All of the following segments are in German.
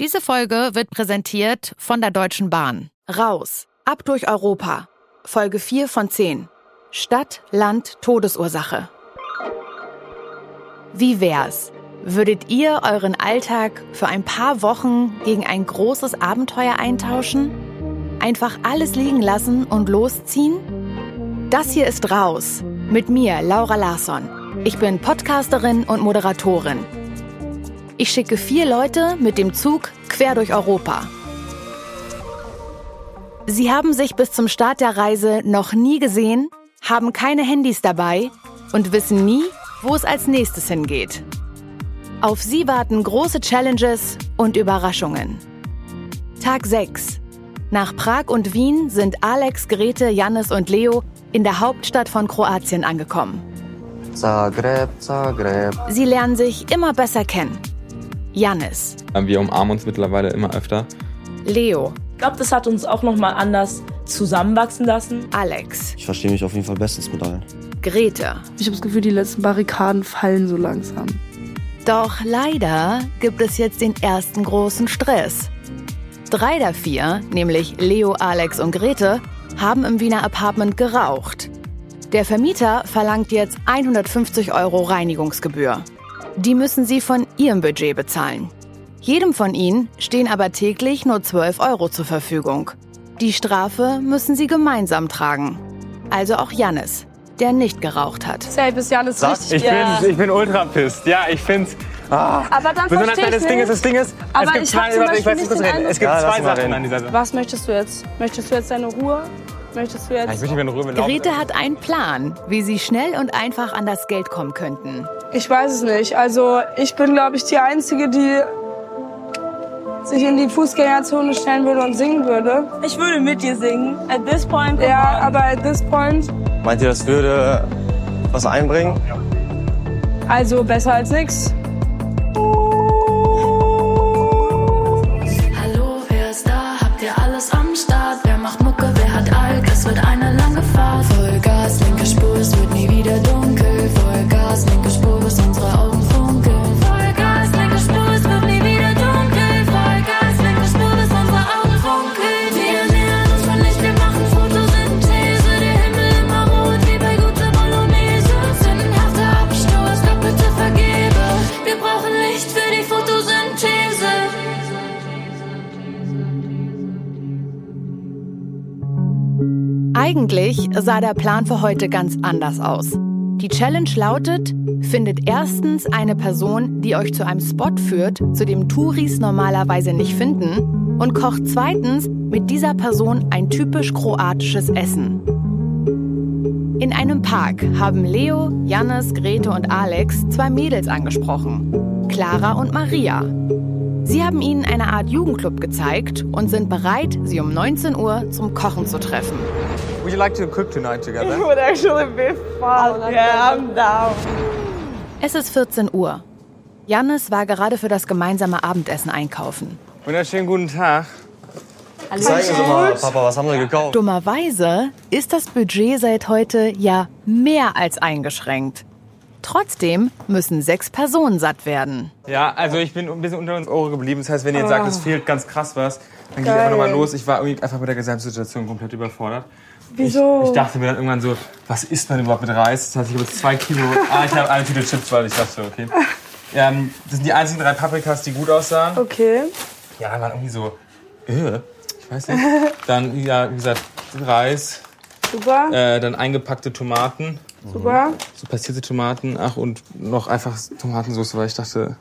Diese Folge wird präsentiert von der Deutschen Bahn. Raus, ab durch Europa. Folge 4 von 10. Stadt, Land, Todesursache. Wie wär's? Würdet ihr euren Alltag für ein paar Wochen gegen ein großes Abenteuer eintauschen? Einfach alles liegen lassen und losziehen? Das hier ist Raus. Mit mir, Laura Larsson. Ich bin Podcasterin und Moderatorin. Ich schicke vier Leute mit dem Zug quer durch Europa. Sie haben sich bis zum Start der Reise noch nie gesehen, haben keine Handys dabei und wissen nie, wo es als nächstes hingeht. Auf sie warten große Challenges und Überraschungen. Tag 6. Nach Prag und Wien sind Alex, Grete, Jannis und Leo in der Hauptstadt von Kroatien angekommen. Zagreb, Zagreb. Sie lernen sich immer besser kennen. Jannis, Wir umarmen uns mittlerweile immer öfter. Leo, Ich glaube, das hat uns auch noch mal anders zusammenwachsen lassen. Alex, Ich verstehe mich auf jeden Fall bestens mit allen. Grete. Ich habe das Gefühl, die letzten Barrikaden fallen so langsam. Doch leider gibt es jetzt den ersten großen Stress. Drei der vier, nämlich Leo, Alex und Grete, haben im Wiener Apartment geraucht. Der Vermieter verlangt jetzt 150 Euro Reinigungsgebühr. Die müssen sie von ihrem Budget bezahlen. Jedem von ihnen stehen aber täglich nur 12 Euro zur Verfügung. Die Strafe müssen sie gemeinsam tragen. Also auch Jannis, der nicht geraucht hat. Safe ist ja alles richtig. Ich, ja. bin, ich bin ultra pissed. Ja, ich find's. Ah. Aber dann verstehe weil das ich Ding ist, das Ding ist, Aber es gibt ich zwei, zum warte, ich weiß nicht. Es gibt Ja, zwei Sachen reden. an dieser Sache. Was möchtest du jetzt? Möchtest du jetzt deine Ruhe? Möchtest du Ja, jetzt... ich möchte mir in Ruhe. Grete hat einen Plan, wie sie schnell und einfach an das Geld kommen könnten. Ich weiß es nicht. Also ich bin, glaube ich, die Einzige, die sich in die Fußgängerzone stellen würde und singen würde. Ich würde mit dir singen. At this point. Ja, aber at this point, Meint ihr, das würde was einbringen? also besser als nix. Hallo, wer ist da? Habt ihr alles am Start? Wer macht Mucke? Wer hat Alk? Es wird eine lange Fahrt. Eigentlich sah der Plan für heute ganz anders aus. Die Challenge lautet, findet erstens eine Person, die euch zu einem Spot führt, zu dem Touris normalerweise nicht finden, und kocht zweitens mit dieser Person ein typisch kroatisches Essen. In einem Park haben Leo, Jannis, Grete und Alex zwei Mädels angesprochen, Clara und Maria. Sie haben ihnen eine Art Jugendclub gezeigt und sind bereit, sie um 19 Uhr zum Kochen zu treffen. Would you like to cook tonight together? Would actually be fun. Yeah, I'm down. Es ist 14 Uhr. Jannis war gerade für das gemeinsame Abendessen einkaufen. Wunderschönen guten Tag. Zeigen Sie mal, Papa, was haben wir gekauft? Dummerweise ist das Budget seit heute ja mehr als eingeschränkt. Trotzdem müssen sechs Personen satt werden. Ja, also ich bin ein bisschen unter uns Ohren geblieben. Das heißt, wenn ihr jetzt sagt, es fehlt ganz krass was, dann gehe ich einfach nochmal los. Ich war irgendwie einfach mit der Gesamtsituation komplett überfordert. Wieso? Ich, ich dachte mir dann irgendwann so, was isst man überhaupt mit Reis? Das heißt, ich habe jetzt zwei Kilo, ah, ich habe eine Tüte Chips, weil ich dachte, okay. Ähm, das sind die einzigen drei Paprikas, die gut aussahen. Okay. Ja, waren irgendwie so, äh, ich weiß nicht. Dann, ja, wie gesagt, Reis, Super, äh, dann eingepackte Tomaten, super. so passierte Tomaten, ach und noch einfach Tomatensauce, weil ich dachte,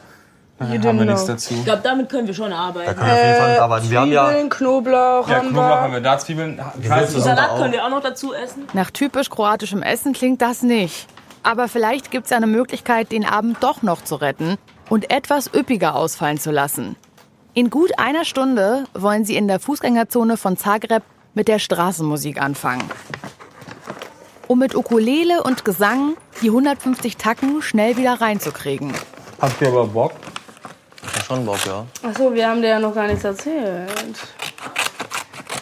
You haben wir nichts dazu. Ich glaube, damit können wir schon arbeiten. Können wir auf jeden Fall mitarbeiten. Wir haben ja Zwiebeln, Knoblauch, Ja, haben Knoblauch haben wir. wir da, Zwiebeln. Nicht, Salat auch. können wir auch noch dazu essen. Nach typisch kroatischem Essen klingt das nicht. Aber vielleicht gibt es eine Möglichkeit, den Abend doch noch zu retten und etwas üppiger ausfallen zu lassen. In gut einer Stunde wollen sie in der Fußgängerzone von Zagreb mit der Straßenmusik anfangen. Um mit Ukulele und Gesang die 150 Tacken schnell wieder reinzukriegen. habt ihr aber Bock? Ja, schon Bock, ja. Achso, wir haben dir ja noch gar nichts erzählt.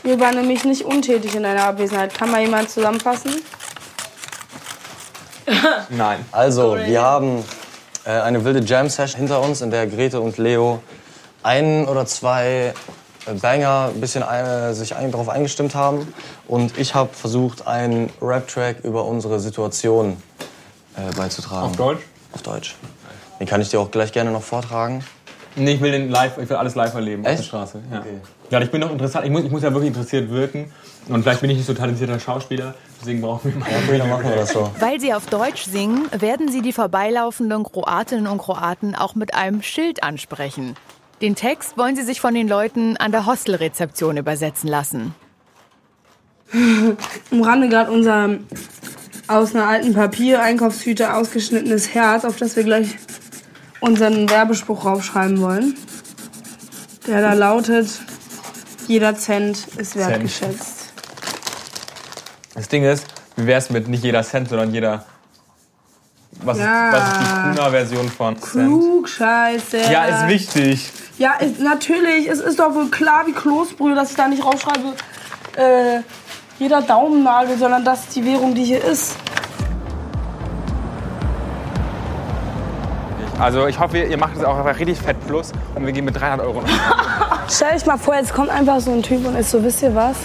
Wir waren nämlich nicht untätig in deiner Abwesenheit. Kann mal jemand zusammenfassen? Nein. Also, wir haben äh, eine wilde Jam-Session hinter uns, in der Grete und Leo ein oder zwei äh, Banger ein bisschen äh, sich ein, darauf eingestimmt haben. Und ich habe versucht, einen Rap-Track über unsere Situation äh, beizutragen. Auf Deutsch? Auf Deutsch. Den kann ich dir auch gleich gerne noch vortragen. Nee, ich will, den live, ich will alles live erleben auf der Straße. Ja. Okay. ja, ich bin noch interessant. Ich muss, ich muss ja wirklich interessiert wirken. Und vielleicht bin ich nicht so talentierter Schauspieler. Deswegen brauchen wir mal. Okay, dann machen wir das so. Weil sie auf Deutsch singen, werden sie die vorbeilaufenden Kroatinnen und Kroaten auch mit einem Schild ansprechen. Den Text wollen sie sich von den Leuten an der Hostelrezeption übersetzen lassen. Am Rande gerade unser aus einer alten Papier-Einkaufstüte ausgeschnittenes Herz, auf das wir gleich unseren Werbespruch raufschreiben wollen. Der da lautet, jeder Cent ist wertgeschätzt. Das Ding ist, wie wär's mit nicht jeder Cent, sondern jeder. Was, Ja. ist, was ist die Kuna-Version von Cent? Klugscheiße. Ja, ist wichtig. Ja, ist, natürlich. Es ist doch wohl klar wie Kloßbrühe, dass ich da nicht raufschreibe, äh, jeder Daumennagel, sondern das ist die Währung, die hier ist. Also ich hoffe, ihr macht es auch einfach richtig fett plus und wir gehen mit 300 Euro. Stell dich mal vor, jetzt kommt einfach so ein Typ und ist so, wisst ihr was?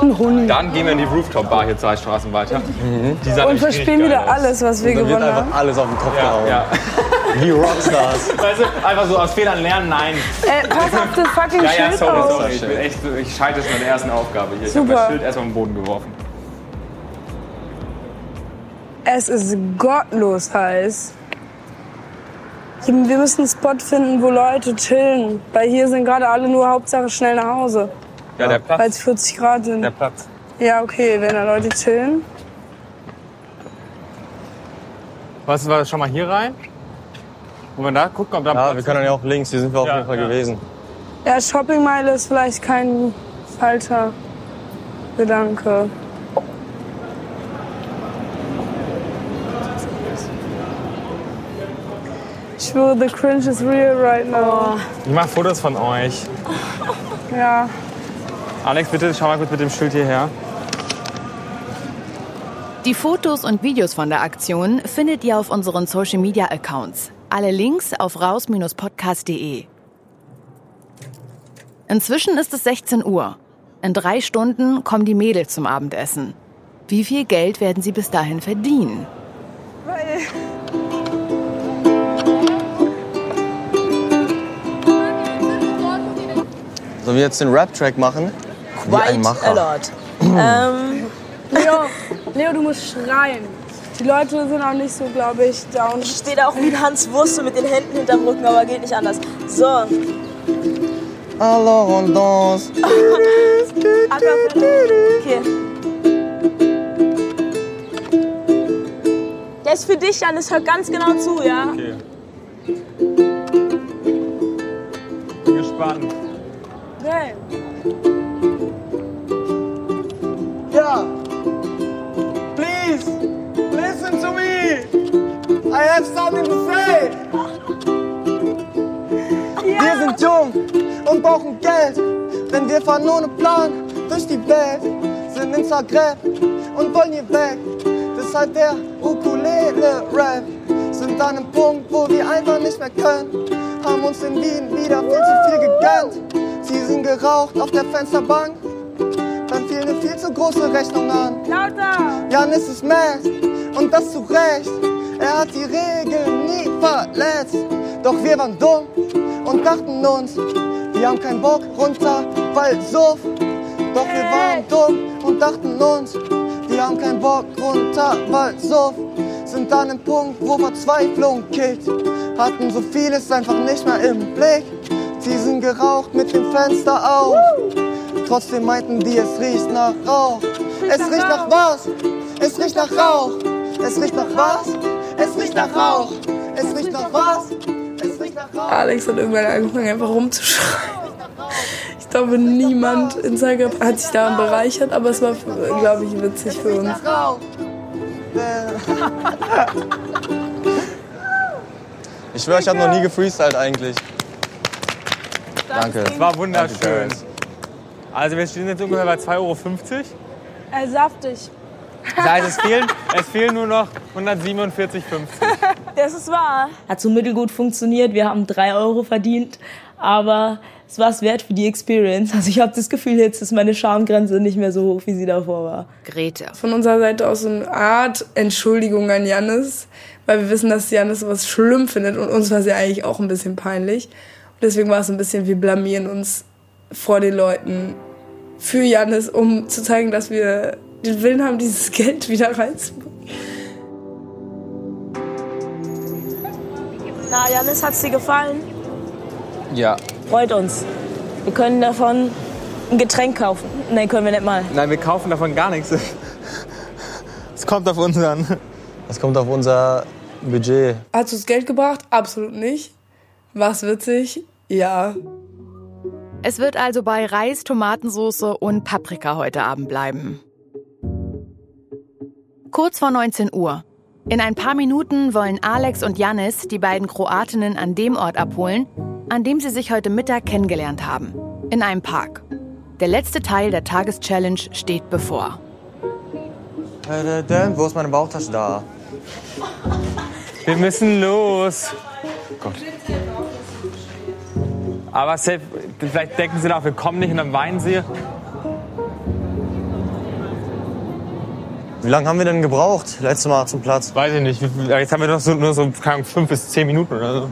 Ein Hund. Dann gehen wir in die Rooftop-Bar hier zwei Straßen weiter. Die sah Und verspielen wieder aus. alles, was wir Da wird gewonnen einfach haben. alles auf den Kopf Ja, gehauen. ja. Wie Rockstars. Weißt du, einfach so aus Fehlern lernen, nein. Äh, pass auf das fucking Ja, ja, Schild sorry, sorry. Ich, bin echt, ich scheitere es mit der ersten Aufgabe hier. Ich habe Super. das Schild erstmal auf den Boden geworfen. Es ist gottlos heiß. Wir müssen einen Spot finden, wo Leute chillen. Weil hier sind gerade alle nur Hauptsache schnell nach Hause. Ja, der Platz. Weil es 40 Grad sind. Der Platz. Ja, okay, wenn da Leute chillen. Was war schon mal hier rein? Wollen wir da gucken, ob da Ja, Platz wir können dann ja auch links. Hier sind wir auf Ja, jeden Fall ja. gewesen. Ja, Shoppingmeile ist vielleicht kein falscher Gedanke. Schwöre, the cringe is real right now. Ich mache Fotos von euch. Ja. Alex, bitte schau mal kurz mit dem Schild hierher. Die Fotos und Videos von der Aktion findet ihr auf unseren Social Media Accounts. Alle Links auf raus-podcast.de. Inzwischen ist es 16 Uhr. In drei Stunden kommen die Mädels zum Abendessen. Wie viel Geld werden sie bis dahin verdienen? Sollen wir jetzt den Rap-Track machen? Wie ein Macher. lot. ähm, Leo, Leo, du musst schreien. Die Leute sind auch nicht so, glaube ich, down. ich stehe da auch wie ein Hans Wurst mit den Händen hinterm Rücken, aber geht nicht anders. So, Alors on danse. okay. Der ist für dich, Janis, hör ganz genau zu, ja? Okay. Have something to say. Wir sind jung und brauchen Geld, denn wir fahren ohne Plan durch die Welt, sind in Zagreb und wollen hier weg. Deshalb der Ukulele-Rap sind an einem Punkt, wo wir einfach nicht mehr können. Haben uns in Wien wieder viel zu viel gegönnt. Sie sind geraucht auf der Fensterbank. Dann fiel eine viel zu große Rechnung an. Lauter! Janis ist mad und das zu Recht. Er hat die Regeln nie verletzt. Doch wir waren dumm und dachten uns, wir haben keinen Bock runter, weil Suff. Doch wir waren dumm und dachten uns, wir haben keinen Bock runter, weil Suff. Sind an einem Punkt, wo Verzweiflung kickt. Hatten so vieles einfach nicht mehr im Blick. Sie sind geraucht mit dem Fenster auf. Trotzdem meinten die, es riecht nach Rauch. Es riecht nach was? Es riecht nach Rauch. Es riecht nach was? Es riecht nach Rauch. Es riecht nach was? Es riecht nach Rauch. Alex hat irgendwann angefangen, einfach rumzuschreien. Ich glaube, niemand in Zagreb hat sich daran bereichert, aber es war, glaube ich, witzig für uns. Nach Rauch. Ich schwöre, ich habe noch nie gefreestylt eigentlich. Danke. War wunderschön. Also wir stehen jetzt ungefähr bei 2,50 Euro. Ey, saftig. Das heißt, es fehlen, es fehlen nur noch 147,50. Das ist wahr. Hat so mittelgut funktioniert. Wir haben drei Euro verdient. Aber es war es wert für die Experience. Also ich habe das Gefühl, jetzt ist meine Schamgrenze nicht mehr so hoch, wie sie davor war. Grete. Von unserer Seite aus so eine Art Entschuldigung an Jannis, weil wir wissen, dass Jannis sowas schlimm findet und uns war es ja eigentlich auch ein bisschen peinlich. Und deswegen war es ein bisschen, wir blamieren uns vor den Leuten für Jannis, um zu zeigen, dass wir den Willen haben, dieses Geld wieder reinzubekommen. Na, Janis, hat's dir gefallen? Ja. Freut uns. Wir können davon ein Getränk kaufen. Nein, können wir nicht mal. Nein, wir kaufen davon gar nichts. Es kommt auf uns an. Das kommt auf unser Budget. Hast du das Geld gebracht? Absolut nicht. War's witzig? Ja. Es wird also bei Reis, Tomatensauce und Paprika heute Abend bleiben. Kurz vor 19 Uhr. In ein paar Minuten wollen Alex und Janis die beiden Kroatinnen an dem Ort abholen, an dem sie sich heute Mittag kennengelernt haben. In einem Park. Der letzte Teil der Tageschallenge steht bevor. Äh, Dan, wo ist meine Bauchtasche da? Wir müssen los. Gott. Aber safe, vielleicht denken sie noch, wir kommen nicht und dann weinen sie. Wie lange haben wir denn gebraucht? Letztes Mal zum Platz. Weiß ich nicht. Jetzt haben wir noch so, nur so keine fünf bis zehn Minuten oder so.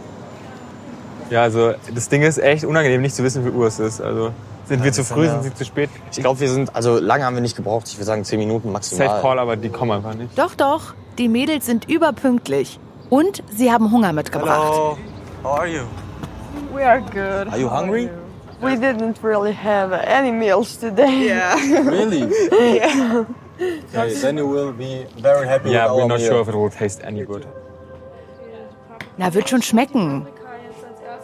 Ja, also das Ding ist echt unangenehm, nicht zu wissen, wie Uhr es ist. Also sind wir zu früh, ja. sind sie zu spät? Ich glaube, wir sind, also lange haben wir nicht gebraucht. Ich würde sagen 10 Minuten maximal. Safe Call, aber die kommen einfach nicht. Doch, doch, die Mädels sind überpünktlich. Und sie haben Hunger mitgebracht. Hello. How are you? We are good. Are you hungry? We didn't really have any meals today. Yeah. Really? yeah. Okay, then you will be very happy Yeah, with we're our not meal. sure if it will taste any good. Na, wird schon schmecken.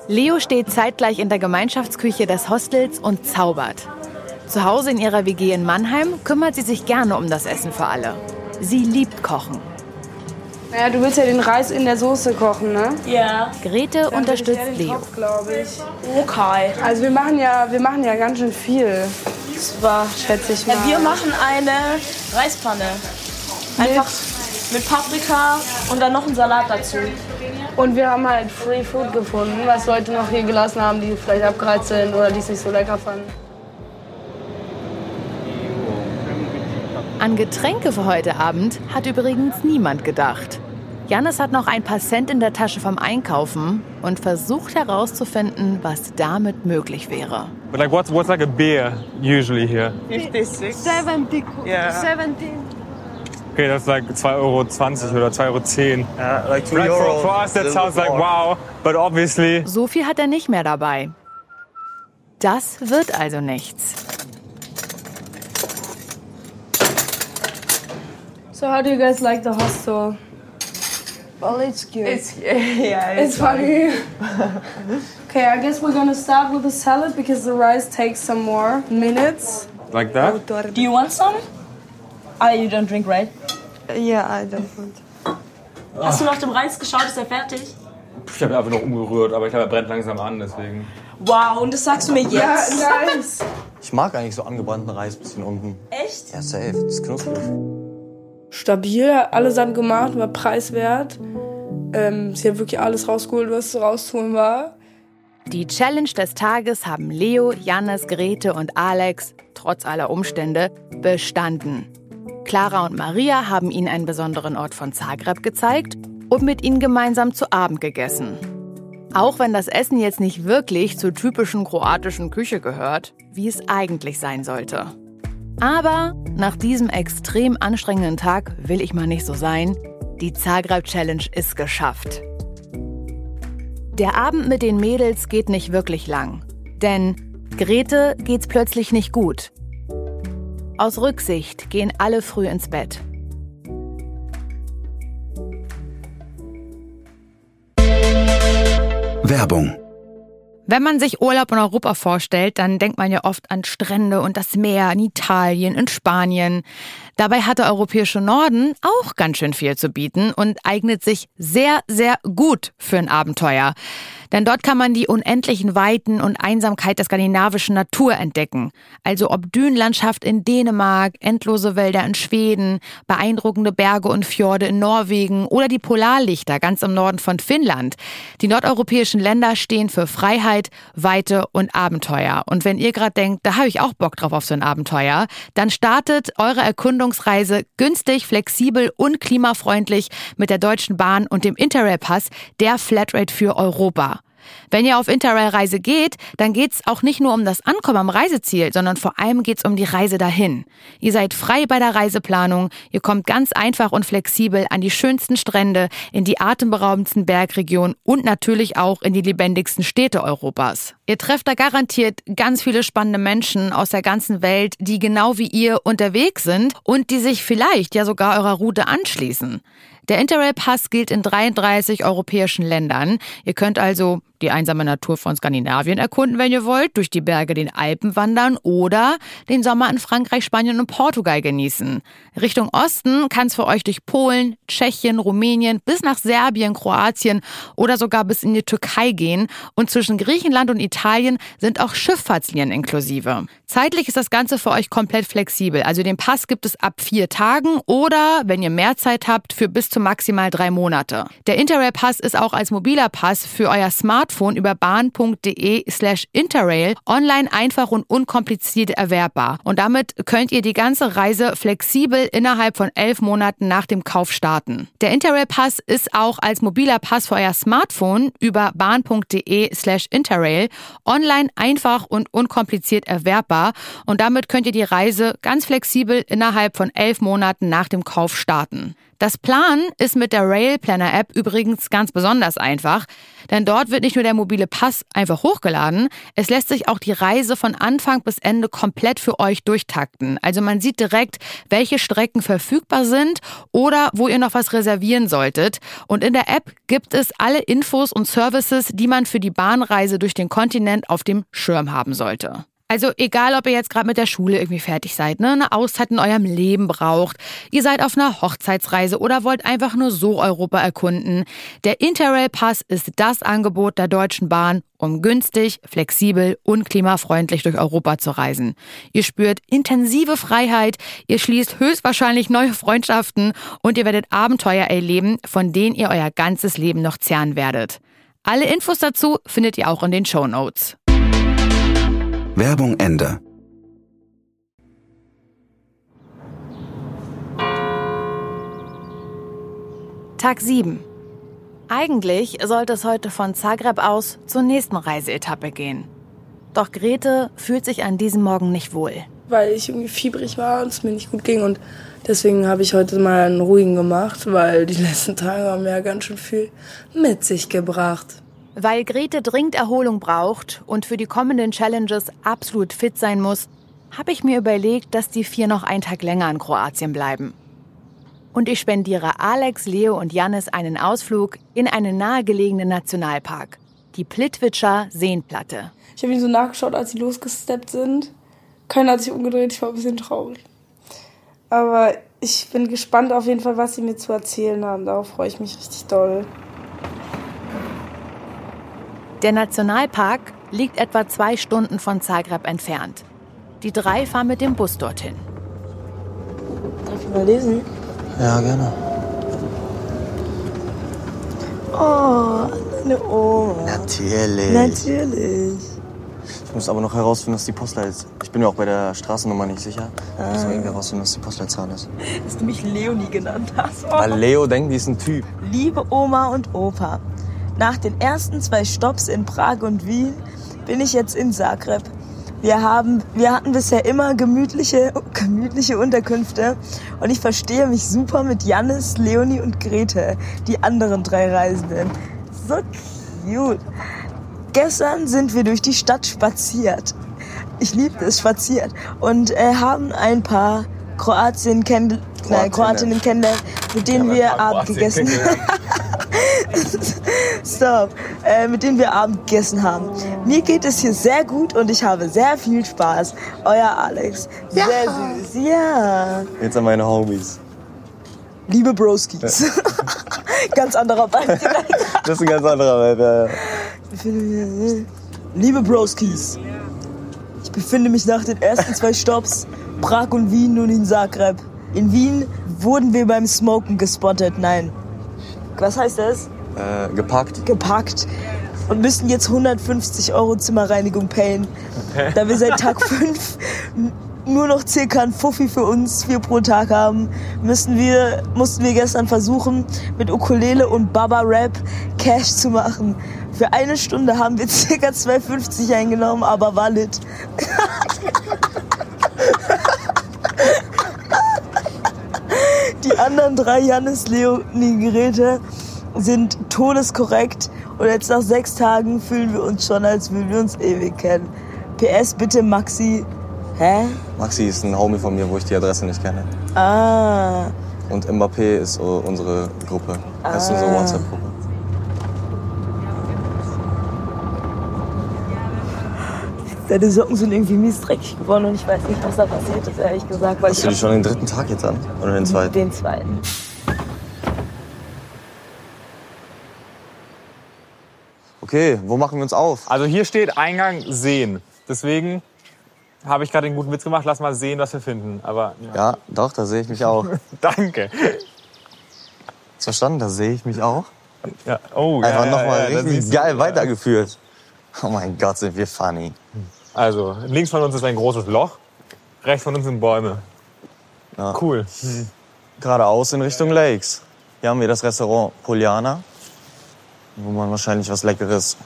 Leo steht zeitgleich in der Gemeinschaftsküche des Hostels und zaubert. Zu Hause in ihrer WG in Mannheim kümmert sie sich gerne um das Essen für alle. Sie liebt Kochen. Naja, du willst ja den Reis in der Soße kochen, ne? Ja. Grete unterstützt Leo. ich. Okay. Also wir machen ja, wir machen ja ganz schön viel. Das war, schätze ich mal. Ja, wir machen eine Reispfanne. Einfach mit Paprika und dann noch einen Salat dazu. Und wir haben halt Free Food gefunden, was Leute noch hier gelassen haben, die vielleicht abgereizt sind oder die es nicht so lecker fanden. An Getränke für heute Abend hat übrigens niemand gedacht. Janis hat noch ein paar Cent in der Tasche vom Einkaufen und versucht herauszufinden, was damit möglich wäre. But like, what's what's like a beer usually here? 70. Yeah. 17. Okay, that's like 2,20 Euro oder 2,10 Euro. Yeah, like two Right, for, euro. for us that sounds like wow, but obviously So viel hat er nicht mehr dabei. Das wird also nichts. So how do you guys like the hostel? Well, it's good. It's yeah, it's, funny. okay, I guess we're gonna start with the salad because the rice takes some more minutes. like that. Do you want some? Ah, you don't drink, right? yeah, I don't want. Hast du nach dem Reis geschaut? Ist er fertig? Ich habe einfach noch umgerührt, aber ich glaube, er brennt langsam an, deswegen. Wow, und das sagst du mir Ja, jetzt? nice. Ich mag eigentlich so angebrannten Reis bisschen unten. Echt? Ja, safe. Das ist knusprig. Stabil, allesamt gemacht, war preiswert. Ähm, sie hat wirklich alles rausgeholt, was rauszuholen war. Die Challenge des Tages haben Leo, Jannis, Grete und Alex, trotz aller Umstände, bestanden. Clara und Maria haben ihnen einen besonderen Ort von Zagreb gezeigt und mit ihnen gemeinsam zu Abend gegessen. Auch wenn das Essen jetzt nicht wirklich zur typischen kroatischen Küche gehört, wie es eigentlich sein sollte. Aber nach diesem extrem anstrengenden Tag will ich mal nicht so sein. Die Zagreb Challenge ist geschafft. Der Abend mit den Mädels geht nicht wirklich lang. Denn Grete geht's plötzlich nicht gut. Aus Rücksicht gehen alle früh ins Bett. Werbung. Wenn man sich Urlaub in Europa vorstellt, dann denkt man ja oft an Strände und das Meer in Italien, in Spanien. Dabei hat der europäische Norden auch ganz schön viel zu bieten und eignet sich sehr, sehr gut für ein Abenteuer. Denn dort kann man die unendlichen Weiten und Einsamkeit der skandinavischen Natur entdecken. Also ob Dünenlandschaft in Dänemark, endlose Wälder in Schweden, beeindruckende Berge und Fjorde in Norwegen oder die Polarlichter ganz im Norden von Finnland. Die nordeuropäischen Länder stehen für Freiheit, Weite und Abenteuer. Und wenn ihr gerade denkt, da habe ich auch Bock drauf auf so ein Abenteuer, dann startet eure Erkundungsreise günstig, flexibel und klimafreundlich mit der Deutschen Bahn und dem Interrail-Pass, der Flatrate für Europa. Wenn ihr auf Interrail-Reise geht, dann geht's auch nicht nur um das Ankommen am Reiseziel, sondern vor allem geht's um die Reise dahin. Ihr seid frei bei der Reiseplanung, ihr kommt ganz einfach und flexibel an die schönsten Strände, in die atemberaubendsten Bergregionen und natürlich auch in die lebendigsten Städte Europas. Ihr trefft da garantiert ganz viele spannende Menschen aus der ganzen Welt, die genau wie ihr unterwegs sind und die sich vielleicht ja sogar eurer Route anschließen. Der Interrail-Pass gilt in 33 europäischen Ländern. Ihr könnt also die einsame Natur von Skandinavien erkunden, wenn ihr wollt, durch die Berge den Alpen wandern oder den Sommer in Frankreich, Spanien und Portugal genießen. Richtung Osten kann es für euch durch Polen, Tschechien, Rumänien bis nach Serbien, Kroatien oder sogar bis in die Türkei gehen. Und zwischen Griechenland und Italien sind auch Schifffahrtslinien inklusive. Zeitlich ist das Ganze für euch komplett flexibel. Also den Pass gibt es ab vier Tagen oder, wenn ihr mehr Zeit habt, für bis zu maximal drei Monate. Der Interrail-Pass ist auch als mobiler Pass für euer Smartphone über bahn.de slash Interrail online einfach und unkompliziert erwerbbar. Und damit könnt ihr die ganze Reise flexibel innerhalb von elf Monaten nach dem Kauf starten. Der Interrail-Pass ist auch als mobiler Pass für euer Smartphone über bahn.de slash Interrail online einfach und unkompliziert erwerbbar und damit könnt ihr die Reise ganz flexibel innerhalb von elf Monaten nach dem Kauf starten. Das Planen ist mit der Rail Planner App übrigens ganz besonders einfach, denn dort wird nicht nur der mobile Pass einfach hochgeladen, es lässt sich auch die Reise von Anfang bis Ende komplett für euch durchtakten. Also man sieht direkt, welche Strecken verfügbar sind oder wo ihr noch was reservieren solltet. Und in der App gibt es alle Infos und Services, die man für die Bahnreise durch den Kontinent auf dem Schirm haben sollte. Also egal, ob ihr jetzt gerade mit der Schule irgendwie fertig seid, ne, eine Auszeit in eurem Leben braucht, ihr seid auf einer Hochzeitsreise oder wollt einfach nur so Europa erkunden, der Interrail Pass ist das Angebot der Deutschen Bahn, um günstig, flexibel und klimafreundlich durch Europa zu reisen. Ihr spürt intensive Freiheit, ihr schließt höchstwahrscheinlich neue Freundschaften und ihr werdet Abenteuer erleben, von denen ihr euer ganzes Leben noch zehren werdet. Alle Infos dazu findet ihr auch in den Show Notes. Werbung Ende. Tag 7. Eigentlich sollte es heute von Zagreb aus zur nächsten Reiseetappe gehen. Doch Grete fühlt sich an diesem Morgen nicht wohl. Weil ich irgendwie fiebrig war und es mir nicht gut ging. Und deswegen habe ich heute mal einen ruhigen gemacht, weil die letzten Tage haben ja ganz schön viel mit sich gebracht. Weil Grete dringend Erholung braucht und für die kommenden Challenges absolut fit sein muss, habe ich mir überlegt, dass die vier noch einen Tag länger in Kroatien bleiben. Und ich spendiere Alex, Leo und Jannis einen Ausflug in einen nahegelegenen Nationalpark, die Plitwitscher Seenplatte. Ich habe ihn so nachgeschaut, als sie losgesteppt sind. Keiner hat sich umgedreht, ich war ein bisschen traurig. Aber ich bin gespannt auf jeden Fall, was sie mir zu erzählen haben. Darauf freue ich mich richtig doll. Der Nationalpark liegt etwa zwei Stunden von Zagreb entfernt. Die drei fahren mit dem Bus dorthin. Darf ich mal lesen? Ja, gerne. Oh, deine Oma. Natürlich. Natürlich. Ich muss aber noch herausfinden, was die Postleitzahl ist. Ich bin mir auch bei der Straßennummer nicht sicher. Ich muss noch irgendwie herausfinden, was die Postleitzahl ist. Dass du mich Leonie genannt hast. Oh. Weil Leo denkt, die ist ein Typ. Liebe Oma und Opa, nach den ersten zwei Stops in Prag und Wien bin ich jetzt in Zagreb. Wir, haben, wir hatten bisher immer gemütliche, gemütliche Unterkünfte und ich verstehe mich super mit Jannis, Leonie und Grete, die anderen drei Reisenden. So cute. Gestern sind wir durch die Stadt spaziert. Ich liebe es, spaziert. Und äh, haben ein paar Kroatien kenn Nein, Kroatinnen kennengelernt, mit denen wir Abend gegessen Stop. Äh, mit denen wir Abend gegessen haben. Mir geht es hier sehr gut und ich habe sehr viel Spaß. Euer Alex. Sehr süß. Ja. Jetzt an meine Homies. Liebe Broskis. ganz anderer Vibe direkt. Das ist ein ganz anderer Vibe, ja, ja. Liebe Broskis, ich befinde mich nach den ersten zwei Stops, Prag und Wien, nun in Zagreb. In Wien wurden wir beim Smoken gespottet. Nein. Was heißt das? Äh, gepackt. Gepackt. Und müssen jetzt 150 Euro Zimmerreinigung payen. Da wir seit Tag 5 nur noch circa ein Fuffi für uns vier pro Tag haben, müssen wir, mussten wir gestern versuchen, mit Ukulele und Baba Rap Cash zu machen. Für eine Stunde haben wir circa 2,50 eingenommen, aber valid. Die anderen drei Jannis Leonie-Geräte sind todeskorrekt und jetzt nach sechs Tagen fühlen wir uns schon, als würden wir uns ewig kennen. PS, bitte Maxi. Hä? Maxi ist ein Homie von mir, wo ich die Adresse nicht kenne. Ah. Und Mbappé ist unsere Gruppe. Das ist unsere Ah. WhatsApp-Gruppe. Deine Socken sind irgendwie mies dreckig geworden und ich weiß nicht, was da passiert ist, ehrlich gesagt. Weil Hast ich du die schon den dritten Tag jetzt an? Oder den zweiten? Den zweiten. Okay, wo machen wir uns auf? Also hier steht Eingang sehen. Deswegen habe ich gerade den guten Witz gemacht. Lass mal sehen, was wir finden. Aber ja. Ja, doch, da sehe ich mich auch. danke. Hast verstanden? Da sehe ich mich auch. Ja. Oh, Einfach ja, nochmal ja, richtig geil ja. weitergeführt. Oh mein Gott, sind wir funny. Also links von uns ist ein großes Loch. Rechts von uns sind Bäume. Ja. Cool. Geradeaus in Richtung Lakes. Hier haben wir das Restaurant Poliana, wo man wahrscheinlich was Leckeres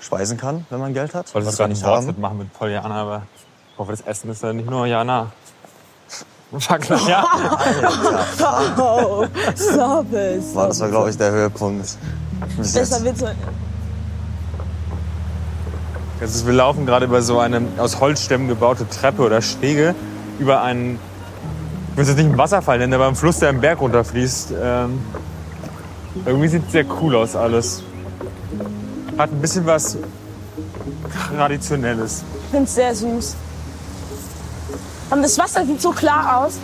speisen kann, wenn man Geld hat. Ich wollte was das gar wir nicht haben. Wortwitz machen mit Poliana, aber ich hoffe, das Essen ist ja nicht nur Jana. Fuck, ja. Oh, stop it. War, das war, glaube ich, der Höhepunkt. Bis Besser jetzt. wird's ist, wir laufen gerade über so eine aus Holzstämmen gebaute Treppe oder Stege über einen, ich will es jetzt nicht einen Wasserfall nennen, aber einen Fluss, der einen Berg runterfließt. Ähm, irgendwie sieht es sehr cool aus alles. Hat ein bisschen was Traditionelles. Ich find's sehr süß. Und das Wasser sieht so klar aus.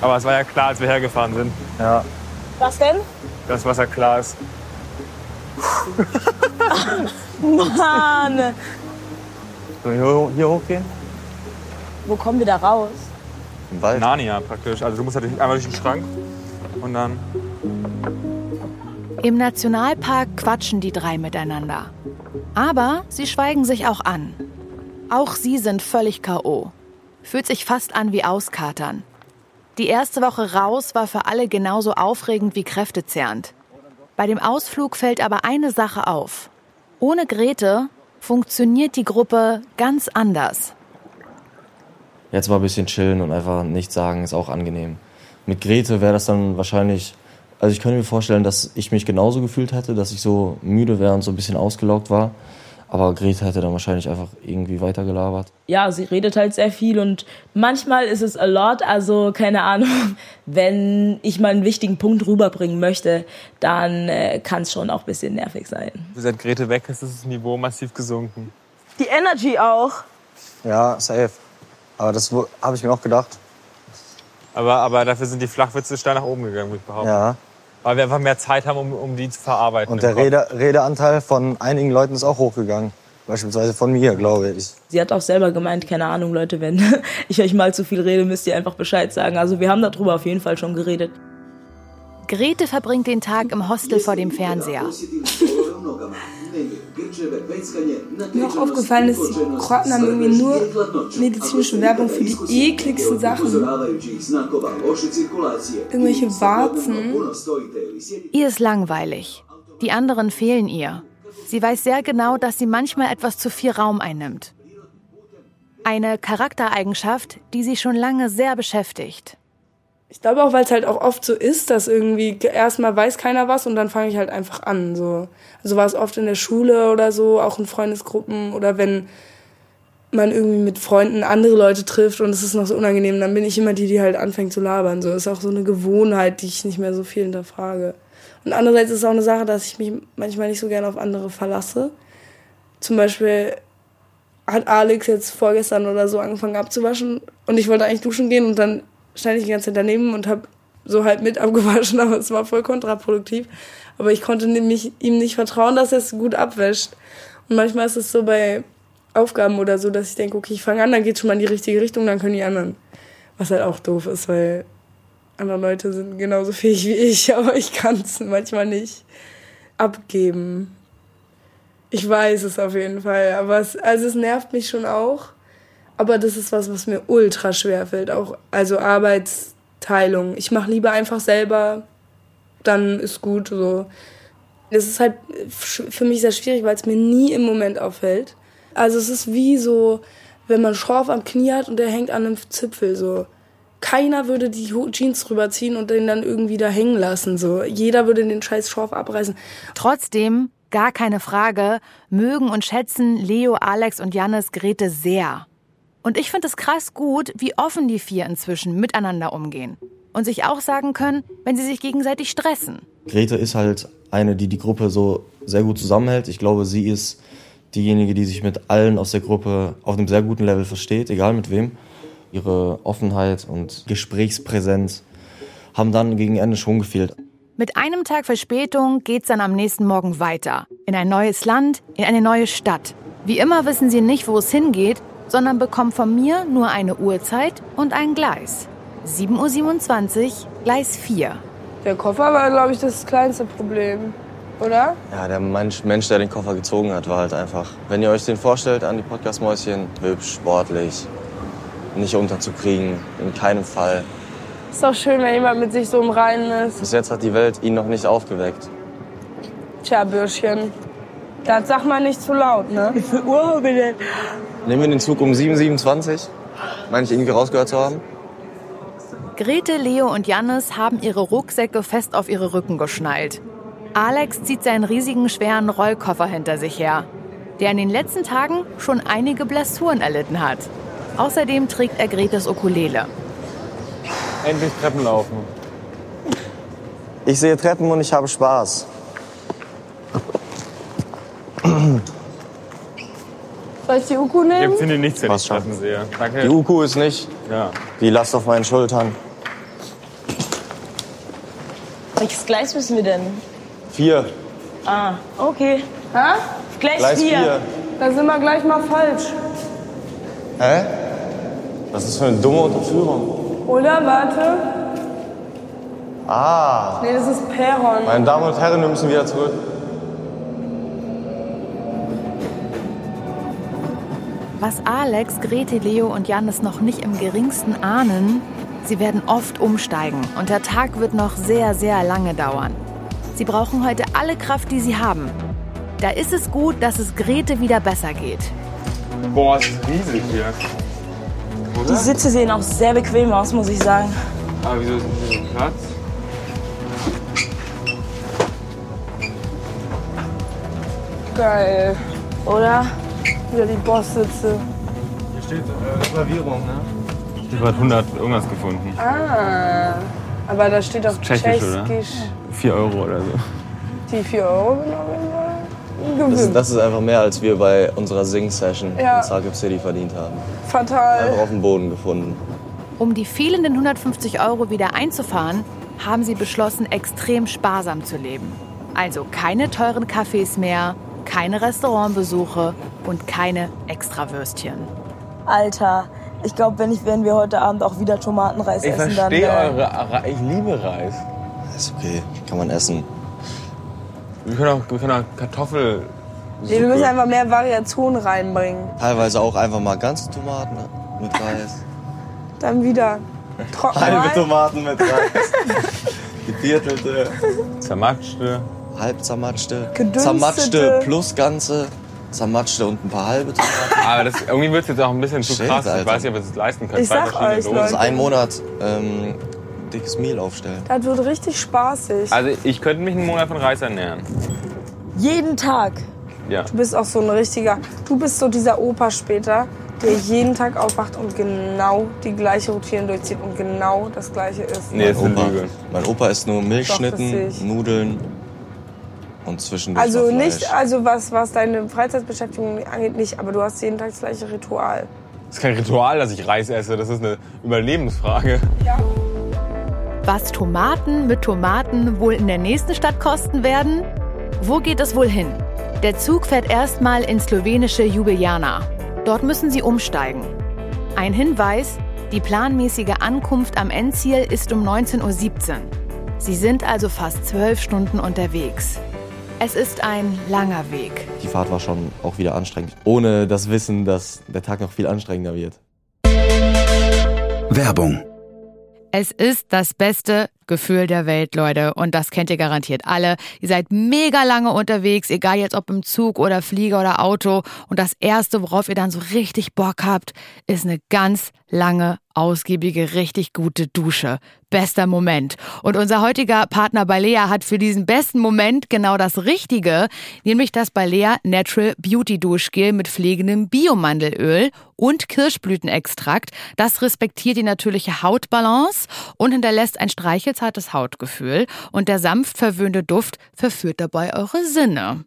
Aber es war ja klar, als wir hergefahren sind, Ja. Was denn? dass Wasser klar ist. Mann. So, hier, hier hochgehen? Wo kommen wir da raus? Im Wald. Narnia praktisch. Also du musst halt einmal durch den Schrank und dann Im Nationalpark quatschen die drei miteinander. Aber sie schweigen sich auch an. Auch sie sind völlig K.O. Fühlt sich fast an wie Auskatern. Die erste Woche raus war für alle genauso aufregend wie kräftezehrend. Bei dem Ausflug fällt aber eine Sache auf. Ohne Grete funktioniert die Gruppe ganz anders. Jetzt mal ein bisschen chillen und einfach nichts sagen, ist auch angenehm. Mit Grete wäre das dann wahrscheinlich, also ich könnte mir vorstellen, dass ich mich genauso gefühlt hätte, dass ich so müde wäre und so ein bisschen ausgelaugt war. Aber Grete hätte dann wahrscheinlich einfach irgendwie weitergelabert. Ja, sie redet halt sehr viel und manchmal ist es a lot. Also keine Ahnung, wenn ich mal einen wichtigen Punkt rüberbringen möchte, dann äh, kann es schon auch ein bisschen nervig sein. seit Grete weg ist, ist das Niveau massiv gesunken. Die Energy auch. Ja, safe. Aber das habe ich mir auch gedacht. Aber, aber dafür sind die Flachwitze steil nach oben gegangen, würde ich behaupten. Ja. Weil wir einfach mehr Zeit haben, um, um die zu verarbeiten. Und der. Rede, Redeanteil von einigen Leuten ist auch hochgegangen. Beispielsweise von mir, glaube ich. Sie hat auch selber gemeint, keine Ahnung, Leute, wenn ich euch mal zu viel rede, müsst ihr einfach Bescheid sagen. Also wir haben darüber auf jeden Fall schon geredet. Grete verbringt den Tag im Hostel vor dem Fernseher. Mir auch aufgefallen ist, die Kroaten haben irgendwie nur medizinische Werbung für die ekligsten Sachen. Irgendwelche Warzen. Ihr ist langweilig. Die anderen fehlen ihr. Sie weiß sehr genau, dass sie manchmal etwas zu viel Raum einnimmt. Eine Charaktereigenschaft, die sie schon lange sehr beschäftigt. Ich glaube auch, weil es halt auch oft so ist, dass irgendwie erstmal weiß keiner was und dann fange ich halt einfach an. So. Also war es oft in der Schule oder so, auch in Freundesgruppen oder wenn man irgendwie mit Freunden andere Leute trifft und es ist noch so unangenehm, dann bin ich immer die, die halt anfängt zu labern. So ist auch so eine Gewohnheit, die ich nicht mehr so viel hinterfrage. Und andererseits ist es auch eine Sache, dass ich mich manchmal nicht so gerne auf andere verlasse. Zum Beispiel hat Alex jetzt vorgestern oder so angefangen abzuwaschen und ich wollte eigentlich duschen gehen und dann stand ich die ganze Zeit daneben und habe so halb mit abgewaschen, aber es war voll kontraproduktiv. Aber ich konnte nämlich ihm nicht vertrauen, dass er es gut abwäscht. Und manchmal ist es so bei Aufgaben oder so, dass ich denke, okay, ich fange an, dann geht schon mal in die richtige Richtung, dann können die anderen. Was halt auch doof ist, weil andere Leute sind genauso fähig wie ich, aber ich kann es manchmal nicht abgeben. Ich weiß es auf jeden Fall, aber es, also es nervt mich schon auch. Aber das ist was, was mir ultra schwer fällt. Auch, also Arbeitsteilung. Ich mache lieber einfach selber, dann ist gut. So. Das ist halt für mich sehr schwierig, weil es mir nie im Moment auffällt. Also es ist wie so, wenn man Schorf am Knie hat und der hängt an einem Zipfel. So. Keiner würde die Jeans rüberziehen und den dann irgendwie da hängen lassen. So. Jeder würde den scheiß Schorf abreißen. Trotzdem, gar keine Frage, mögen und schätzen Leo, Alex und Jannis Grete sehr. Und ich finde es krass gut, wie offen die vier inzwischen miteinander umgehen. Und sich auch sagen können, wenn sie sich gegenseitig stressen. Grete ist halt eine, die die Gruppe so sehr gut zusammenhält. Ich glaube, sie ist diejenige, die sich mit allen aus der Gruppe auf einem sehr guten Level versteht, egal mit wem. Ihre Offenheit und Gesprächspräsenz haben dann gegen Ende schon gefehlt. Mit einem Tag Verspätung geht's dann am nächsten Morgen weiter. In ein neues Land, in eine neue Stadt. Wie immer wissen sie nicht, wo es hingeht, sondern bekommen von mir nur eine Uhrzeit und ein Gleis. 7.27 Uhr, Gleis 4. Der Koffer war, glaube ich, das kleinste Problem, oder? Ja, der Mensch, Mensch, der den Koffer gezogen hat, war halt einfach. Wenn ihr euch den vorstellt, an die Podcast-Mäuschen, hübsch, sportlich, nicht unterzukriegen, in keinem Fall. Ist doch schön, wenn jemand mit sich so im Reinen ist. Bis jetzt hat die Welt ihn noch nicht aufgeweckt. Tja, Bürschchen. Das sagt man nicht zu laut, ne? Wie viel Uhr haben wir denn? Nehmen wir den Zug um 7.27 Uhr? Meine ich irgendwie rausgehört zu haben? Grete, Leo und Jannis haben ihre Rucksäcke fest auf ihre Rücken geschnallt. Alex zieht seinen riesigen, schweren Rollkoffer hinter sich her, der in den letzten Tagen schon einige Blessuren erlitten hat. Außerdem trägt er Gretes Ukulele. Endlich Treppen laufen. Ich sehe Treppen und ich habe Spaß. Soll ich die Uku nehmen? Ich finde nichts, wenn ich Passt schon. Treppen sehe. Danke. Die Uku ist nicht Ja. die Last auf meinen Schultern. Welches Gleis müssen wir denn? Vier. Ah, okay. Hä? Gleis, Gleis 4. vier. Da sind wir gleich mal falsch. Hä? Was ist für eine dumme Unterführung? Oder? Warte. Ah, Nee, das ist Perron. meine Damen und Herren, wir müssen wieder zurück. Was Alex, Grete, Leo und Jannis noch nicht im geringsten ahnen, sie werden oft umsteigen und der Tag wird noch sehr, sehr lange dauern. Sie brauchen heute alle Kraft, die sie haben. Da ist es gut, dass es Grete wieder besser geht. Boah, ist riesig hier. Die Sitze sehen auch sehr bequem aus, muss ich sagen. Aber wieso ist hier so Platz? Geil. Oder? Wieder die Boss-Sitze. Hier steht äh, ne? Ich habe 100 irgendwas gefunden. Ah. Aber da steht auf Tschechisch, oder? Tschechisch. 4 Euro oder so. Die 4 Euro ein Das das ist einfach mehr, als wir bei unserer Sing-Session Ja. in Zagreb City verdient haben. Fatal. Einfach auf dem Boden gefunden. Um die fehlenden 150 Euro wieder einzufahren, haben sie beschlossen, extrem sparsam zu leben. Also keine teuren Cafés mehr, keine Restaurantbesuche und keine Extrawürstchen. Alter, ich glaube, wenn, ich, wenn wir heute Abend auch wieder Tomatenreis Ich essen, dann. verstehe äh, eure. Ich liebe Reis. Ist okay, kann man essen. Wir können auch, wir können auch Kartoffel. Nee, wir müssen einfach mehr Variation reinbringen. Teilweise auch einfach mal ganze Tomaten mit Reis. Dann wieder trocken Halbe. Tomaten mit Reis. Geviertelte, Zermatschte. Halb zermatschte, Gedünstete. zermatschte plus ganze, zermatschte und ein paar halbe Tomaten. Aber das, irgendwie wird es jetzt auch ein bisschen zu Shit, krass. Ich Alter. weiß nicht, ob wir es leisten können. Ich Zwei sag euch. Leute. Also einen Monat ähm, dickes Meal aufstellen. Das wird richtig spaßig. Also ich könnte mich einen Monat von Reis ernähren. jeden Tag. Ja. Du bist auch so ein richtiger. Du bist so dieser Opa später, der jeden Tag aufwacht und genau die gleiche Routine durchzieht und genau das gleiche isst. Nee, ist eine Opa. Mein Opa isst nur Milchschnitten, das ich. Nudeln und zwischendurch Also nicht, also was, was deine Freizeitbeschäftigung angeht, nicht, aber du hast jeden Tag das gleiche Ritual. Das ist kein Ritual, dass ich Reis esse. Das ist eine Überlebensfrage. Was Tomaten mit Tomaten wohl in der nächsten Stadt kosten werden? Wo geht es wohl hin? Der Zug fährt erstmal ins slowenische Ljubljana. Dort müssen Sie umsteigen. Ein Hinweis, die planmäßige Ankunft am Endziel ist um 19.17 Uhr. Sie sind also fast zwölf Stunden unterwegs. Es ist ein langer Weg. Die Fahrt war schon auch wieder anstrengend. Ohne das Wissen, dass der Tag noch viel anstrengender wird. Werbung. Es ist das beste Gefühl der Welt, Leute. Und das kennt ihr garantiert alle. Ihr seid mega lange unterwegs, egal jetzt ob im Zug oder Flieger oder Auto. Und das Erste, worauf ihr dann so richtig Bock habt, ist eine ganz lange, ausgiebige, richtig gute Dusche. Bester Moment. Und unser heutiger Partner Balea hat für diesen besten Moment genau das Richtige, nämlich das Balea Natural Beauty Duschgel mit pflegendem Biomandelöl und Kirschblütenextrakt. Das respektiert die natürliche Hautbalance und hinterlässt ein streichelzartes Hautgefühl. Und der sanft verwöhnte Duft verführt dabei eure Sinne.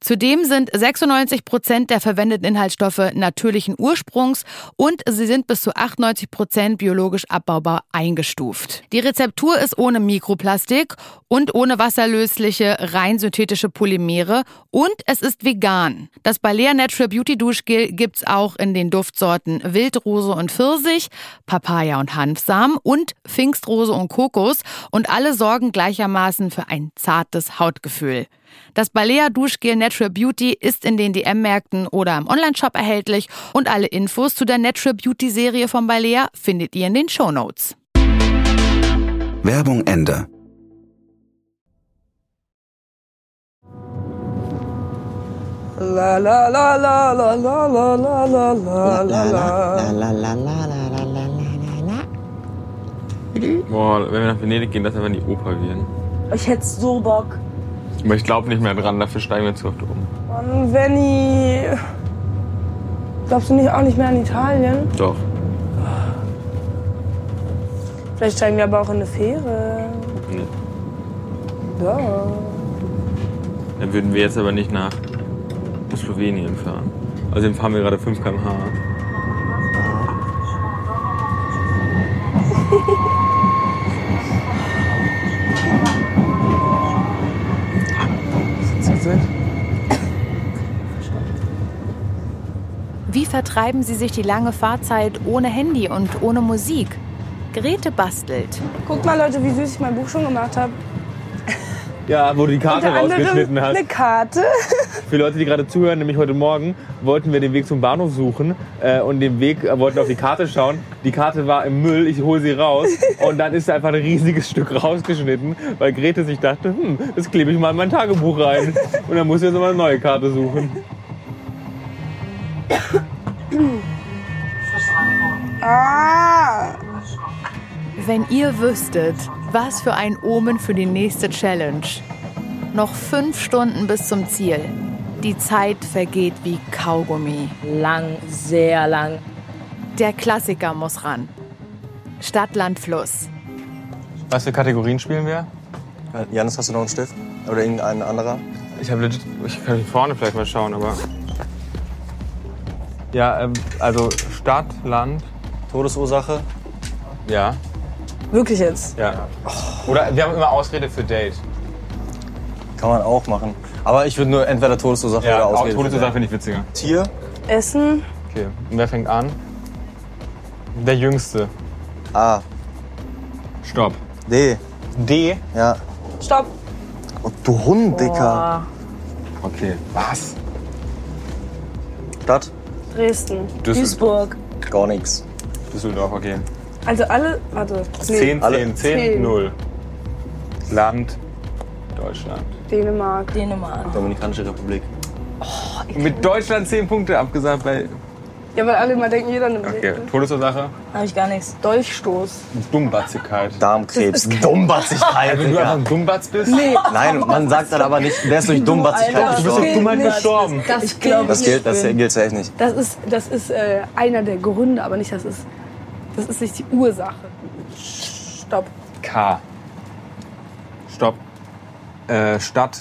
Zudem sind 96 Prozent der verwendeten Inhaltsstoffe natürlichen Ursprungs und sie sind bis zu 98 Prozent biologisch abbaubar eingestuft. Die Rezeptur ist ohne Mikroplastik und ohne wasserlösliche, rein synthetische Polymere und es ist vegan. Das Balea Natural Beauty Duschgel gibt's auch in den Duftsorten Wildrose und Pfirsich, Papaya und Hanfsamen und Pfingstrose und Kokos und alle sorgen gleichermaßen für ein zartes Hautgefühl. Das Balea Duschgel Natural Beauty ist in den DM-Märkten oder im Onlineshop erhältlich und alle Infos zu der Natural Beauty Serie von Balea findet ihr in den Shownotes. Werbung Ende. La la la la la la la la la la la la. Boah, wenn wir nach Venedig gehen, dass wir in die Oper gehen. Ich hätte so Bock. Aber ich glaube nicht mehr dran, dafür steigen wir zu oft um. Mann, Venny. Glaubst du nicht auch nicht mehr an Italien? Doch. Vielleicht steigen wir aber auch in eine Fähre. Nee. Ja. Dann würden wir jetzt aber nicht nach Slowenien fahren. Außerdem fahren wir gerade 5 km/h. Wie vertreiben Sie sich die lange Fahrzeit ohne Handy und ohne Musik? Grete bastelt. Guckt mal, Leute, wie süß ich mein Buch schon gemacht habe. Ja, wo du die Karte Unter rausgeschnitten hast. Eine Karte. Für Leute, die gerade zuhören, nämlich heute Morgen, wollten wir den Weg zum Bahnhof suchen äh, und den Weg äh, wollten auf die Karte schauen. Die Karte war im Müll, ich hole sie raus und dann ist einfach ein riesiges Stück rausgeschnitten, weil Grete sich dachte, hm, das klebe ich mal in mein Tagebuch rein. Und dann muss ich jetzt mal eine neue Karte suchen. Ah. Wenn ihr wüsstet, was für ein Omen für die nächste Challenge. Noch fünf Stunden bis zum Ziel. Die Zeit vergeht wie Kaugummi. Lang, sehr lang. Der Klassiker muss ran. Stadt, Land, Fluss. Was für Kategorien spielen wir? Janis, hast du noch einen Stift? Oder irgendein anderer? Ich habe legit, ich kann vorne vielleicht mal schauen, aber. Ja, ähm, also Stadt, Land. Todesursache? Ja. Wirklich jetzt? Ja. Oder wir haben immer Ausrede für Date. Kann man auch machen. Aber ich würde nur entweder Todesursache Ja, oder auch Ausrede. Todesursache finde ich witziger. Tier? Essen. Okay, und wer fängt an? Der Jüngste. A. Stopp. D. D? Ja. Stopp. Oh, du Hund, Dicker. Okay. Was? Stadt? Dresden. Duisburg. Gar nichts. Düsseldorf, okay. Also alle. Warte. 10, alle 10, 10, zehn. 0. Land, Deutschland. Dänemark. Dänemark. Dominikanische Republik. Mit Deutschland 10 Punkte abgesagt bei. Ja, weil alle immer denken, jeder nimmt Okay, Todesursache? Habe ich gar nichts. Dolchstoß. Dummbatzigkeit. Darmkrebs. Dummbatzigkeit, Wenn du einfach ein Dummbatz bist? Nee. Nein, man sagt dann aber nicht, der ist durch Dummbatzigkeit Alter, Du bist durch gestorben. Dummheit nicht. gestorben. Das, Ich glaube, gilt Das nicht. gilt, das gilt safe nicht. Das ist, das ist äh, einer der Gründe, aber nicht das ist. Das ist nicht die Ursache. Stopp. K. Stopp. Äh, Stadt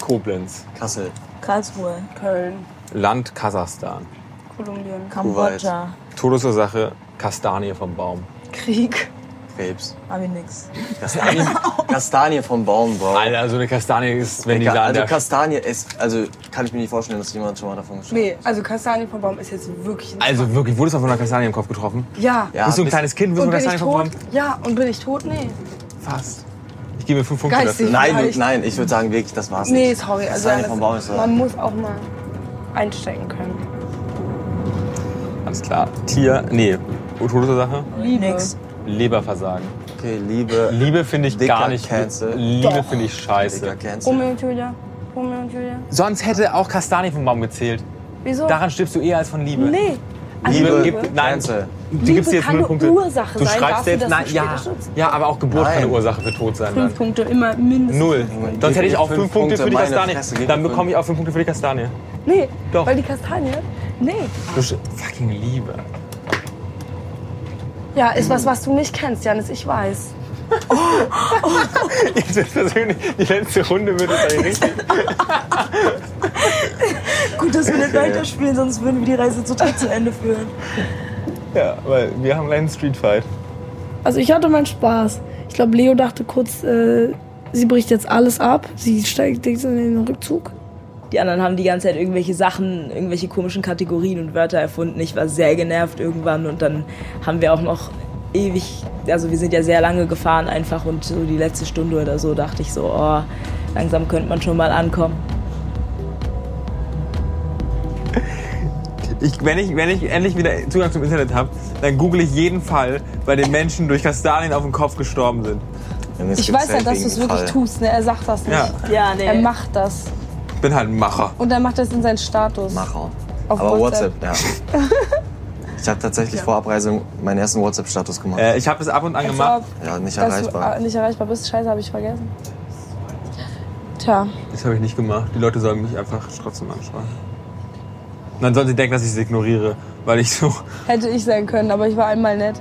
Koblenz. Kassel. Karlsruhe. Köln. Land Kasachstan. Kolumbien. Kambodscha. Todesursache Kastanie vom Baum. Krieg. Krebs. Hab ich nix. Kastanie, Kastanie vom Baum, Bro. Alter, so eine Kastanie ist, wenn die Digga, da also Kastanie ist, also kann ich mir nicht vorstellen, dass jemand schon mal davon gesprochen Nee, also Kastanien vom Baum ist jetzt wirklich ein Also wirklich, wurdest du von einer Kastanie im Kopf getroffen? Ja. Ja, bist du ein kleines Kind, bist du Und eine bin ich Kastanie vom tot? Baum? Ja, und bin ich tot? Nee. Fast. Ich gebe mir fünf Punkte Geistig. dafür. Nein, du, nein, ich würde sagen wirklich, das war's Nee, nicht. sorry. Also Kastanie vom Baum ist so. man muss auch mal einstecken können. Alles klar. Tier, nee. Todesursache? Liebe. Nix. Leberversagen. Okay, Liebe. Liebe finde ich Dicker gar nicht. Cancel. Liebe finde ich scheiße. Romeo und Julia. Romeo und Julia. Sonst hätte auch Kastanie vom Baum gezählt. Wieso? Daran stirbst du eher als von Liebe. Nee. Also Liebe, Liebe, gibt, nein, gibst dir jetzt kann null eine Punkte. Ursache du sein schreibst jetzt, nein, ja, ja, aber auch Geburt kann Nein. eine Ursache für Tod sein. Fünf Dann. Punkte, immer mindestens. Null. Sonst hätte ich auch fünf fünf Punkte für die Kastanie. Dann bekomme ich auch fünf Punkte für die Kastanie. Nee, Doch. weil die Kastanie. Nee. Du sch- fucking Liebe. Ja, ist was, was du nicht kennst, Janis, ich weiß. Jetzt wird persönlich, die letzte Runde wird jetzt eigentlich richtig. Gut, dass wir nicht weiterspielen, sonst würden wir die Reise total zu Ende führen. Ja, weil wir haben einen Street Fight. Also ich hatte meinen Spaß. Ich glaube, Leo dachte kurz, äh, sie bricht jetzt alles ab. Sie steigt jetzt in den Rückzug. Die anderen haben die ganze Zeit irgendwelche Sachen, irgendwelche komischen Kategorien und Wörter erfunden. Ich war sehr genervt irgendwann und dann haben wir auch noch ewig, also wir sind ja sehr lange gefahren einfach und so die letzte Stunde oder so dachte ich so, oh, langsam könnte man schon mal ankommen. Ich, wenn, ich, wenn ich endlich wieder Zugang zum Internet habe, dann google ich jeden Fall, bei dem Menschen durch Kastanien auf dem Kopf gestorben sind. Ich weiß ja, dass du es wirklich tust. Ne? Er sagt das nicht. Ja. Ja, nee. Er macht das. Ich bin halt ein Macher. Und er macht das in seinen Status. Macher. Auf Aber WhatsApp. WhatsApp, ja. Ich habe tatsächlich vor Abreise meinen ersten WhatsApp-Status gemacht. Äh, ich habe es ab und an Als gemacht. ob, ja, nicht erreichbar. du äh, nicht erreichbar bist. Scheiße, habe ich vergessen. Tja, Das habe ich nicht gemacht. Die Leute sollen mich einfach trotzdem anschreiben. Und dann sollen sie denken, dass ich es ignoriere, weil ich so. hätte ich sein können, aber ich war einmal nett.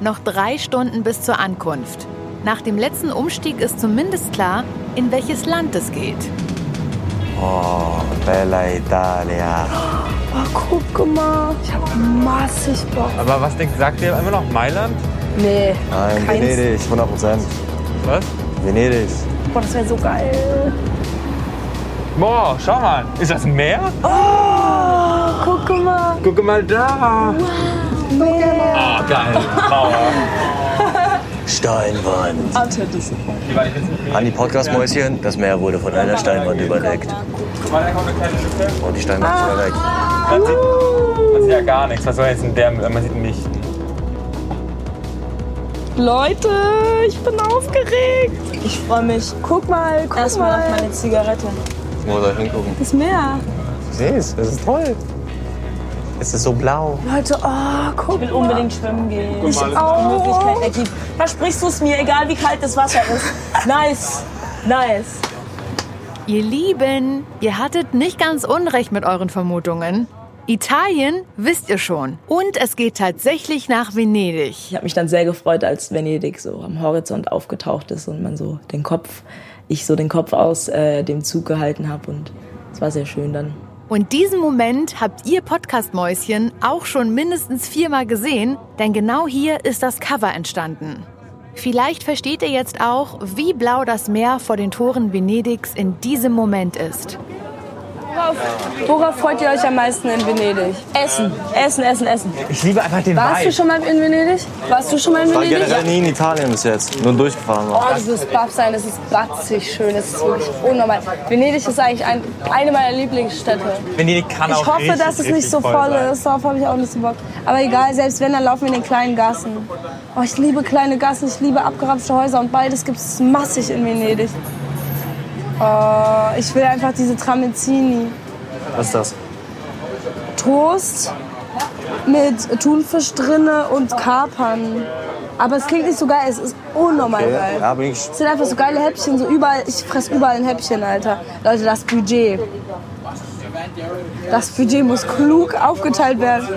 Noch drei Stunden bis zur Ankunft. Nach dem letzten Umstieg ist zumindest klar, in welches Land es geht. Oh, Bella Italia. Oh, guck mal. Ich hab massig Bock. Aber was denkt, sagt ihr immer noch Mailand? Nee, Nein, keins. Venedig, 100 Prozent. Was? Venedig. Boah, das wäre so geil. Boah, schau mal. Ist das ein Meer? Oh, guck mal. Guck mal da. Meer. Oh, geil. Mauer. Steinwand. An die Podcast-Mäuschen, das Meer wurde von einer Steinwand überdeckt. Und die Steinwand ist wieder weg. Man sieht, man sieht ja gar nichts. Was soll jetzt in der. Man sieht mich. Leute, ich bin aufgeregt. Ich freue mich. Guck mal, guck Erstmal mal. auf meine Zigarette. Ich muss euch hingucken. Das Meer. Siehst, es ist toll. Es ist so blau. Leute, oh, guck Ich will unbedingt schwimmen gehen. Ich Wenn es auch. die Möglichkeit ergibt. Versprichst du es mir, egal wie kalt das Wasser ist? Nice. Nice. Ihr Lieben, ihr hattet nicht ganz unrecht mit euren Vermutungen. Italien wisst ihr schon. Und es geht tatsächlich nach Venedig. Ich habe mich dann sehr gefreut, als Venedig so am Horizont aufgetaucht ist und man so den Kopf, ich so den Kopf aus äh, dem Zug gehalten habe und es war sehr schön dann. Und diesen Moment habt ihr Podcast-Mäuschen auch schon mindestens viermal gesehen, denn genau hier ist das Cover entstanden. Vielleicht versteht ihr jetzt auch, wie blau das Meer vor den Toren Venedigs in diesem Moment ist. Worauf, worauf freut ihr euch am meisten in Venedig? Essen, essen, essen, essen. Ich liebe einfach den Warst du Vibe. schon mal in Venedig? Warst du schon mal in Ich war Venedig? generell nie in Italien bis jetzt. Nur durchgefahren Oh, war. dieses Buffsein, es ist batzig schön, es ist wirklich unnormal. Venedig ist eigentlich ein, eine meiner Lieblingsstädte. Venedig kann auch Ich hoffe, richtig, dass es nicht so voll voll sein. ist, darauf habe ich auch nicht so Bock. Aber egal, selbst wenn, dann laufen wir in den kleinen Gassen. Oh, ich liebe kleine Gassen, ich liebe abgerapschte Häuser und beides gibt es massig in Venedig. Oh, ich will einfach diese Tramezzini. Was ist das? Toast mit Thunfisch drinne und Kapern. Aber es klingt nicht so geil, es ist unnormal Okay. geil. Ja, bin ich. Es sind einfach so geile Häppchen, so überall, ich fress überall ein Häppchen, Alter. Leute, das Budget. Das Budget muss klug aufgeteilt werden.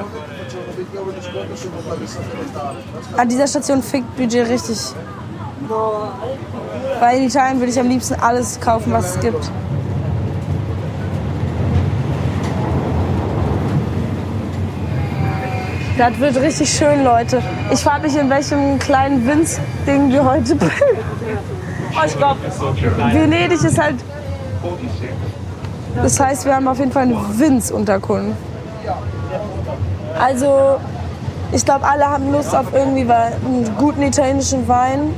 An dieser Station fickt Budget richtig. Weil in Italien würde ich am liebsten alles kaufen, was es gibt. Das wird richtig schön, Leute. Ich frage mich, in welchem kleinen Winz-Ding wir heute bin. Oh, ich glaube, Venedig ist halt. Das heißt, wir haben auf jeden Fall eine Winz-Unterkunft. Also, ich glaube, alle haben Lust auf irgendwie einen guten italienischen Wein.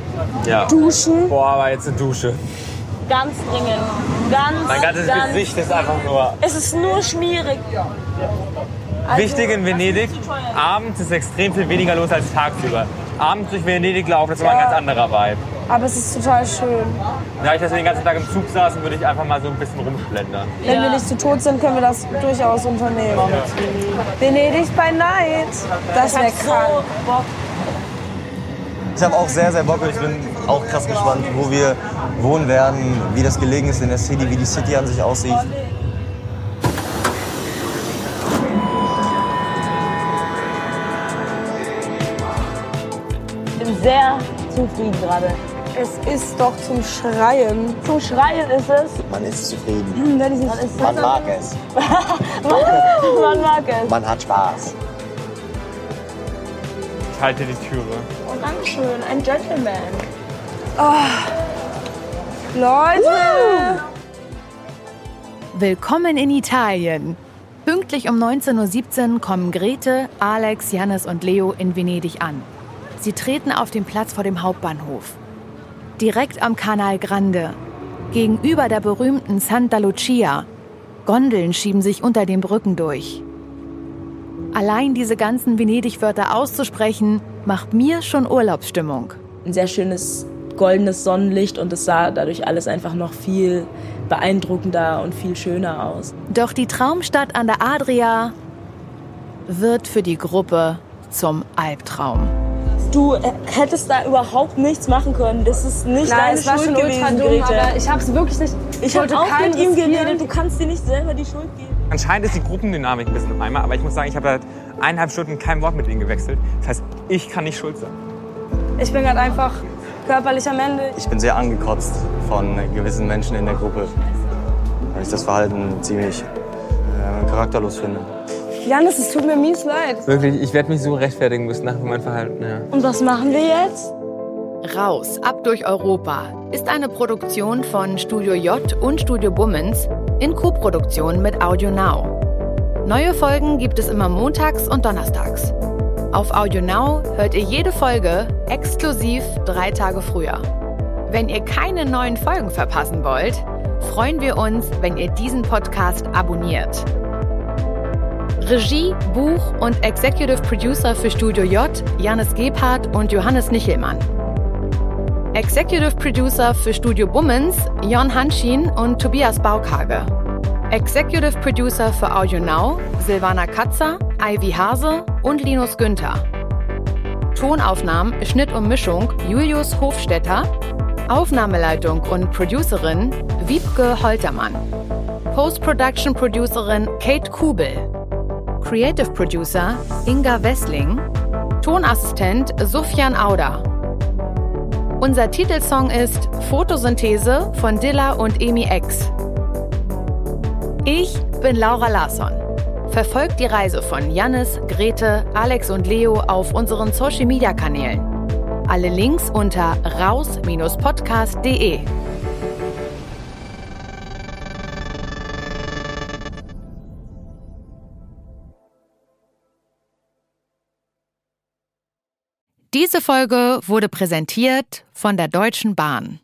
Ja. Duschen. Boah, aber jetzt eine Dusche. Ganz dringend. Ganz, Mein ganzes ganz. Gesicht ist einfach nur. Es ist nur schmierig. Also, Wichtig in Venedig, abends ist extrem viel weniger los als tagsüber. Abends durch Venedig laufen, das ist immer ein ganz anderer Vibe. Aber es ist total schön. Da ich das den ganzen Tag im Zug saßen, würde ich einfach mal so ein bisschen rumschlendern. Wenn wir nicht zu tot sind, können wir das durchaus unternehmen. Venedig by night. Das wäre krank. Ich habe auch sehr, sehr Bock und ich bin auch krass gespannt, wo wir wohnen werden, wie das gelegen ist in der City, wie die City an sich aussieht. Ich bin sehr zufrieden gerade. Es ist doch zum Schreien. Zum Schreien ist es. Man ist zufrieden. Hm, Man, ist Man mag es. man mag es. Man hat Spaß. Ich halte die Türe. Oh, Dankeschön, ein Gentleman. Leute! Willkommen in Italien. Pünktlich um 19.17 Uhr kommen Grete, Alex, Jannis und Leo in Venedig an. Sie treten auf den Platz vor dem Hauptbahnhof. Direkt am Canal Grande, gegenüber der berühmten Santa Lucia. Gondeln schieben sich unter den Brücken durch. Allein diese ganzen Venedig-Wörter auszusprechen, macht mir schon Urlaubsstimmung. Ein sehr schönes goldenes Sonnenlicht und es sah dadurch alles einfach noch viel beeindruckender und viel schöner aus. Doch die Traumstadt an der Adria wird für die Gruppe zum Albtraum. Du äh, hättest da überhaupt nichts machen können. Das ist nicht Nein, deine es war Schuld schon ultra gewesen, dumm, Grete. aber ich hab's wirklich nicht. Ich habe wollte auch mit ihm geredet. Du kannst dir nicht selber die Schuld geben. Anscheinend ist die Gruppendynamik ein bisschen im Eimer, aber ich muss sagen, ich habe seit eineinhalb Stunden kein Wort mit ihnen gewechselt. Das heißt, ich kann nicht schuld sein. Ich bin gerade einfach körperlich am Ende. Ich bin sehr angekotzt von gewissen Menschen in der Gruppe, weil ich das Verhalten ziemlich äh, charakterlos finde. Janis, es tut mir mies leid. Wirklich, ich werde mich so rechtfertigen müssen nach meinem Verhalten. Ja. Und was machen wir jetzt? Raus, ab durch Europa ist eine Produktion von Studio J und Studio Bummens in Koproduktion mit Audio Now. Neue Folgen gibt es immer montags und donnerstags. Auf Audio Now hört ihr jede Folge exklusiv drei Tage früher. Wenn ihr keine neuen Folgen verpassen wollt, freuen wir uns, wenn ihr diesen Podcast abonniert. Regie, Buch und Executive Producer für Studio J, Janis Gebhardt und Johannes Nichelmann. Executive Producer für Studio Bummens, Jon Hanschin und Tobias Baukage. Executive Producer für Audio Now, Silvana Katzer, Ivy Hase und Linus Günther. Tonaufnahmen, Schnitt und Mischung Julius Hofstetter. Aufnahmeleitung und Producerin Wiebke Holtermann. Post-Production Producerin Kate Kubel. Creative Producer Inga Wessling. Tonassistent Sufjan Auder. Unser Titelsong ist Photosynthese von Dilla und Emi X. Ich bin Laura Larsson. Verfolgt die Reise von Jannis, Grete, Alex und Leo auf unseren Social Media Kanälen. Alle Links unter raus-podcast.de. Diese Folge wurde präsentiert von der Deutschen Bahn.